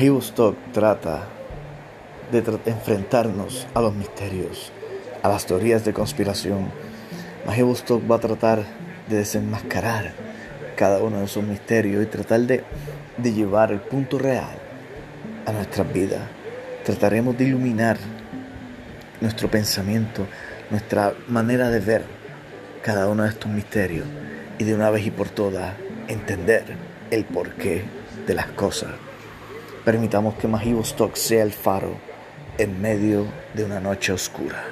Stock trata de enfrentarnos a los misterios, a las teorías de conspiración. Stock va a tratar de desenmascarar cada uno de esos misterios y tratar de, de llevar el punto real a nuestras vidas. Trataremos de iluminar nuestro pensamiento, nuestra manera de ver cada uno de estos misterios y de una vez y por todas entender el porqué de las cosas. Permitamos que Stock sea el faro en medio de una noche oscura.